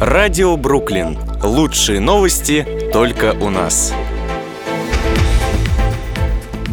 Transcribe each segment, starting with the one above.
Радио Бруклин. Лучшие новости только у нас.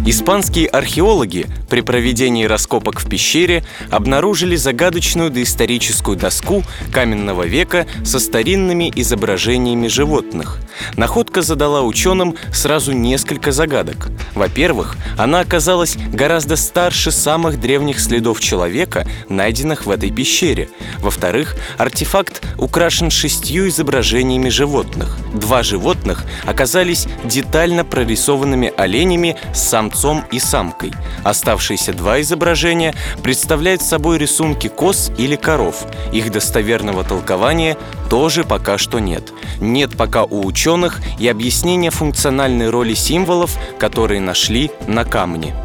Испанские археологи при проведении раскопок в пещере обнаружили загадочную доисторическую доску каменного века со старинными изображениями животных. Находка задала ученым сразу несколько загадок. Во-первых, она оказалась гораздо старше самых древних следов человека, найденных в этой пещере. Во-вторых, артефакт украшен шестью изображениями животных. Два животных оказались детально прорисованными оленями с самцом и самкой. Оставшиеся два изображения представляют собой рисунки коз или коров. Их достоверного толкования тоже пока что нет. Нет пока у ученых и объяснения функциональной роли символов, которые нашли на камне.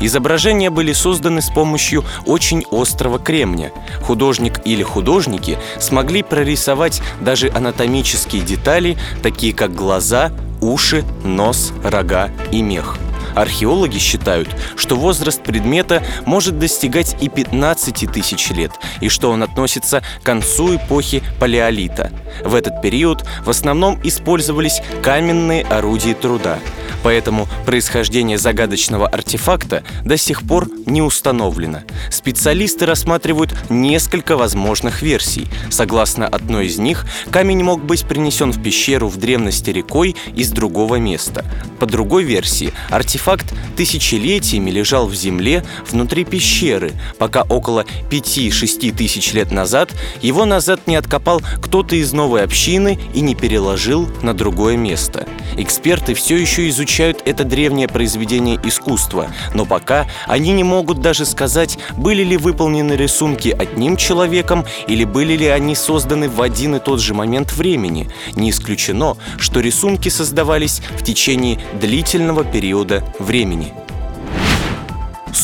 Изображения были созданы с помощью очень острого кремня. Художник или художники смогли прорисовать даже анатомические детали, такие как глаза, уши, нос, рога и мех – Археологи считают, что возраст предмета может достигать и 15 тысяч лет, и что он относится к концу эпохи Палеолита. В этот период в основном использовались каменные орудия труда – Поэтому происхождение загадочного артефакта до сих пор не установлено. Специалисты рассматривают несколько возможных версий. Согласно одной из них, камень мог быть принесен в пещеру в древности рекой из другого места. По другой версии, артефакт тысячелетиями лежал в земле внутри пещеры, пока около 5-6 тысяч лет назад его назад не откопал кто-то из новой общины и не переложил на другое место. Эксперты все еще изучают это древнее произведение искусства, но пока они не могут даже сказать, были ли выполнены рисунки одним человеком или были ли они созданы в один и тот же момент времени. Не исключено, что рисунки создавались в течение длительного периода времени.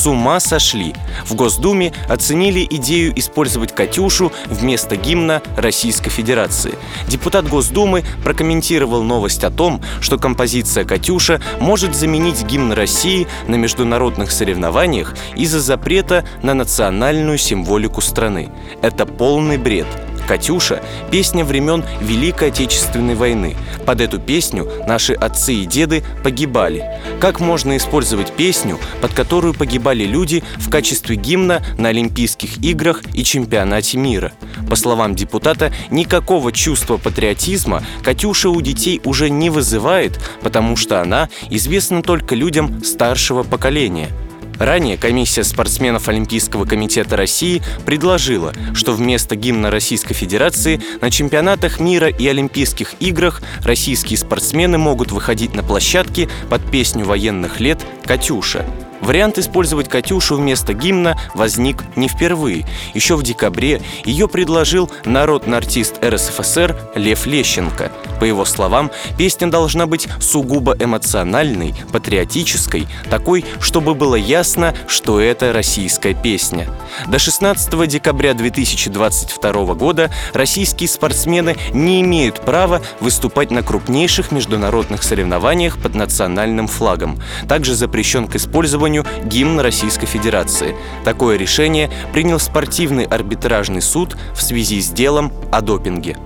С ума сошли. В Госдуме оценили идею использовать «Катюшу» вместо гимна Российской Федерации. Депутат Госдумы прокомментировал новость о том, что композиция «Катюша» может заменить гимн России на международных соревнованиях из-за запрета на национальную символику страны. Это полный бред. «Катюша» — песня времен Великой Отечественной войны. Под эту песню наши отцы и деды погибали. Как можно использовать песню, под которую погибали люди в качестве гимна на Олимпийских играх и чемпионате мира? По словам депутата, никакого чувства патриотизма «Катюша» у детей уже не вызывает, потому что она известна только людям старшего поколения – Ранее комиссия спортсменов Олимпийского комитета России предложила, что вместо гимна Российской Федерации на чемпионатах мира и Олимпийских играх российские спортсмены могут выходить на площадки под песню военных лет «Катюша». Вариант использовать «Катюшу» вместо гимна возник не впервые. Еще в декабре ее предложил народный артист РСФСР Лев Лещенко. По его словам, песня должна быть сугубо эмоциональной, патриотической, такой, чтобы было ясно, что это российская песня. До 16 декабря 2022 года российские спортсмены не имеют права выступать на крупнейших международных соревнованиях под национальным флагом. Также запрещен к использованию исполнению гимн Российской Федерации. Такое решение принял спортивный арбитражный суд в связи с делом о допинге.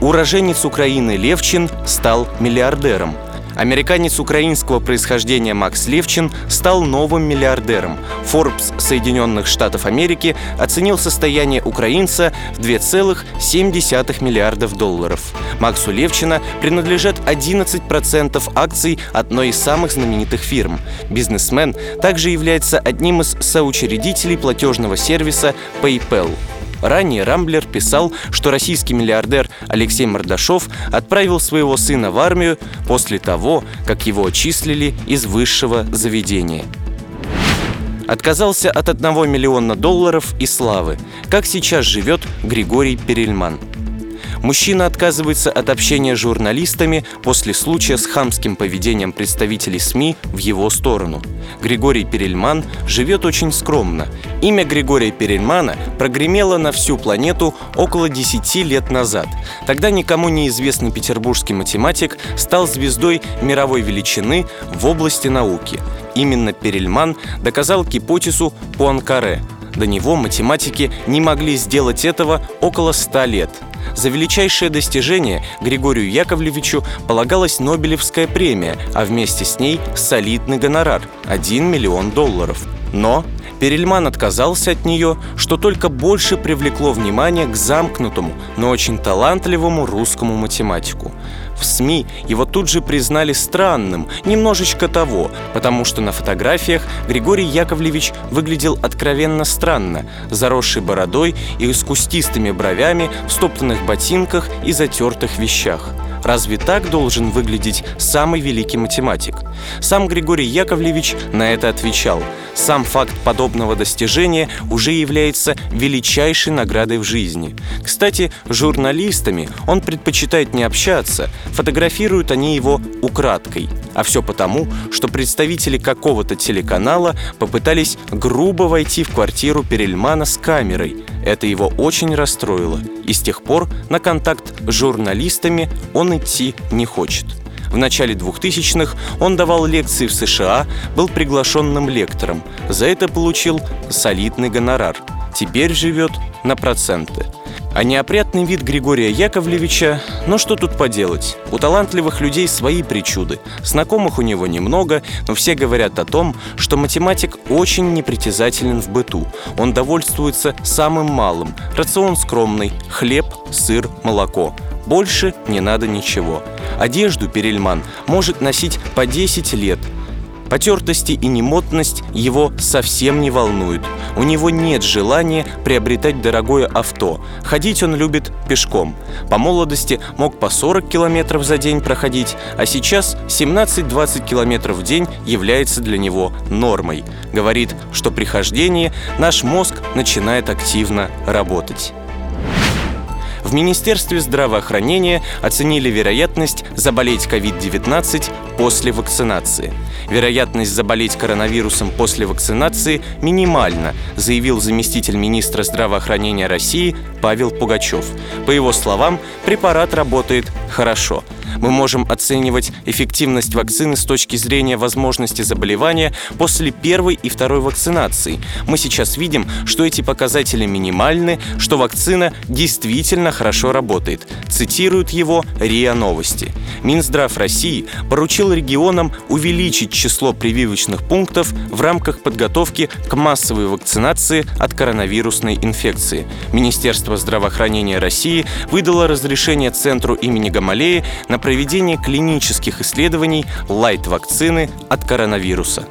Уроженец Украины Левчин стал миллиардером – Американец украинского происхождения Макс Левчин стал новым миллиардером. Forbes Соединенных Штатов Америки оценил состояние украинца в 2,7 миллиардов долларов. Максу Левчина принадлежат 11% акций одной из самых знаменитых фирм. Бизнесмен также является одним из соучредителей платежного сервиса PayPal. Ранее Рамблер писал, что российский миллиардер Алексей Мордашов отправил своего сына в армию после того, как его отчислили из высшего заведения. Отказался от 1 миллиона долларов и славы. Как сейчас живет Григорий Перельман – Мужчина отказывается от общения с журналистами после случая с хамским поведением представителей СМИ в его сторону. Григорий Перельман живет очень скромно. Имя Григория Перельмана прогремело на всю планету около 10 лет назад. Тогда никому неизвестный петербургский математик стал звездой мировой величины в области науки. Именно Перельман доказал гипотезу Пуанкаре – До него математики не могли сделать этого около ста лет. За величайшее достижение Григорию Яковлевичу полагалась Нобелевская премия, а вместе с ней солидный гонорар – 1 миллион долларов. Но Перельман отказался от нее, что только больше привлекло внимание к замкнутому, но очень талантливому русскому математику. В СМИ его тут же признали странным, немножечко того, потому что на фотографиях Григорий Яковлевич выглядел откровенно странно, заросший бородой и с кустистыми бровями, в стоптанных ботинках и затертых вещах – Разве так должен выглядеть самый великий математик? Сам Григорий Яковлевич на это отвечал. Сам факт подобного достижения уже является величайшей наградой в жизни. Кстати, журналистами он предпочитает не общаться, фотографируют они его украдкой. А все потому, что представители какого-то телеканала попытались грубо войти в квартиру Перельмана с камерой. Это его очень расстроило, и с тех пор на контакт с журналистами он идти не хочет. В начале 2000-х он давал лекции в США, был приглашенным лектором. За это получил солидный гонорар. Теперь живет на проценты – а неопрятный вид Григория Яковлевича, ну что тут поделать? У талантливых людей свои причуды. Знакомых у него немного, но все говорят о том, что математик очень непритязателен в быту. Он довольствуется самым малым. Рацион скромный – хлеб, сыр, молоко. Больше не надо ничего. Одежду Перельман может носить по 10 лет – Потертости и немотность его совсем не волнуют. У него нет желания приобретать дорогое авто. Ходить он любит пешком. По молодости мог по 40 километров за день проходить, а сейчас 17-20 километров в день является для него нормой. Говорит, что при хождении наш мозг начинает активно работать. В Министерстве здравоохранения оценили вероятность заболеть COVID-19 после вакцинации. Вероятность заболеть коронавирусом после вакцинации минимальна, заявил заместитель министра здравоохранения России Павел Пугачев. По его словам, препарат работает хорошо – мы можем оценивать эффективность вакцины с точки зрения возможности заболевания после первой и второй вакцинации. Мы сейчас видим, что эти показатели минимальны, что вакцина действительно хорошо работает. Цитируют его РИА Новости. Минздрав России поручил регионам увеличить число прививочных пунктов в рамках подготовки к массовой вакцинации от коронавирусной инфекции. Министерство здравоохранения России выдало разрешение Центру имени Гамалеи на проведение клинических исследований лайт-вакцины от коронавируса.